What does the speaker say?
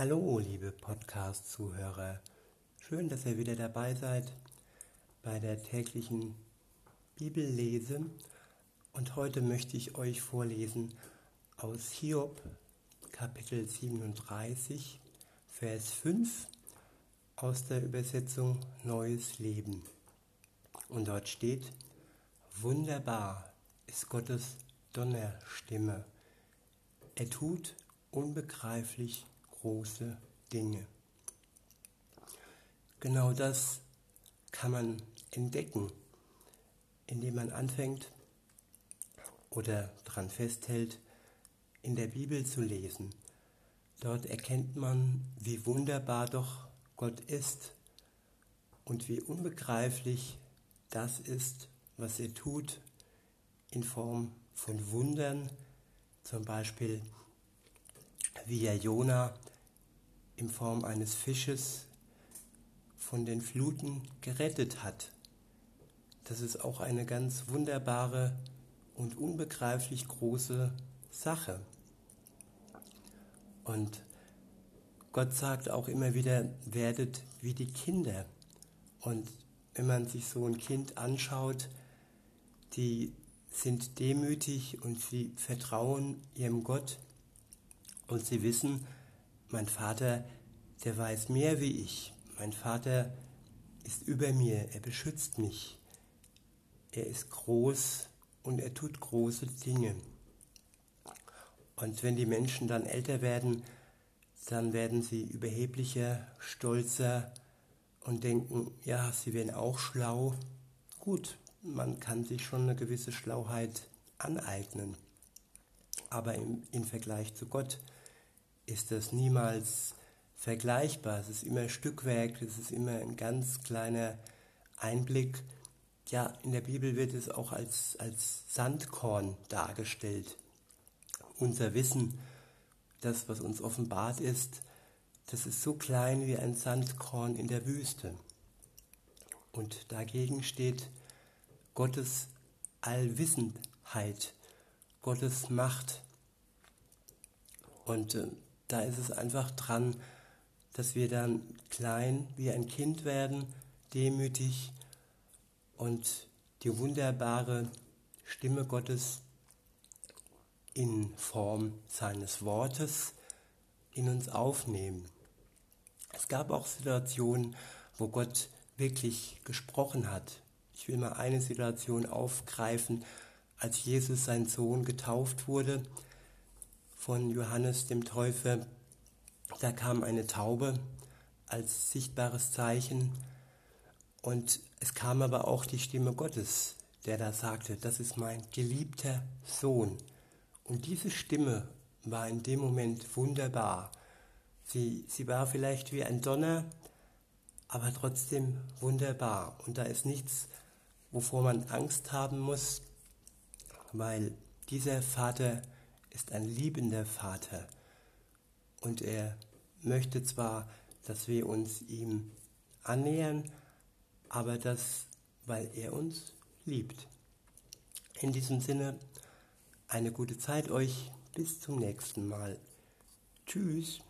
Hallo, liebe Podcast-Zuhörer. Schön, dass ihr wieder dabei seid bei der täglichen Bibellese. Und heute möchte ich euch vorlesen aus Hiob, Kapitel 37, Vers 5 aus der Übersetzung Neues Leben. Und dort steht, wunderbar ist Gottes Donnerstimme. Er tut unbegreiflich große Dinge. Genau das kann man entdecken, indem man anfängt oder daran festhält, in der Bibel zu lesen. Dort erkennt man, wie wunderbar doch Gott ist und wie unbegreiflich das ist, was er tut in Form von Wundern, zum Beispiel wie er Jona in Form eines Fisches von den Fluten gerettet hat. Das ist auch eine ganz wunderbare und unbegreiflich große Sache. Und Gott sagt auch immer wieder, werdet wie die Kinder. Und wenn man sich so ein Kind anschaut, die sind demütig und sie vertrauen ihrem Gott und sie wissen, mein Vater, der weiß mehr wie ich. Mein Vater ist über mir, er beschützt mich. Er ist groß und er tut große Dinge. Und wenn die Menschen dann älter werden, dann werden sie überheblicher, stolzer und denken, ja, sie werden auch schlau. Gut, man kann sich schon eine gewisse Schlauheit aneignen. Aber im, im Vergleich zu Gott ist das niemals vergleichbar. Es ist immer Stückwerk, es ist immer ein ganz kleiner Einblick. Ja, in der Bibel wird es auch als, als Sandkorn dargestellt. Unser Wissen, das, was uns offenbart ist, das ist so klein wie ein Sandkorn in der Wüste. Und dagegen steht Gottes Allwissenheit, Gottes Macht. Und äh, da ist es einfach dran, dass wir dann klein wie ein Kind werden, demütig und die wunderbare Stimme Gottes in Form seines Wortes in uns aufnehmen. Es gab auch Situationen, wo Gott wirklich gesprochen hat. Ich will mal eine Situation aufgreifen, als Jesus sein Sohn getauft wurde von Johannes dem Täufer. Da kam eine Taube als sichtbares Zeichen und es kam aber auch die Stimme Gottes, der da sagte, das ist mein geliebter Sohn. Und diese Stimme war in dem Moment wunderbar. Sie, sie war vielleicht wie ein Donner, aber trotzdem wunderbar. Und da ist nichts, wovor man Angst haben muss, weil dieser Vater ist ein liebender Vater. Und er möchte zwar, dass wir uns ihm annähern, aber das, weil er uns liebt. In diesem Sinne, eine gute Zeit euch. Bis zum nächsten Mal. Tschüss.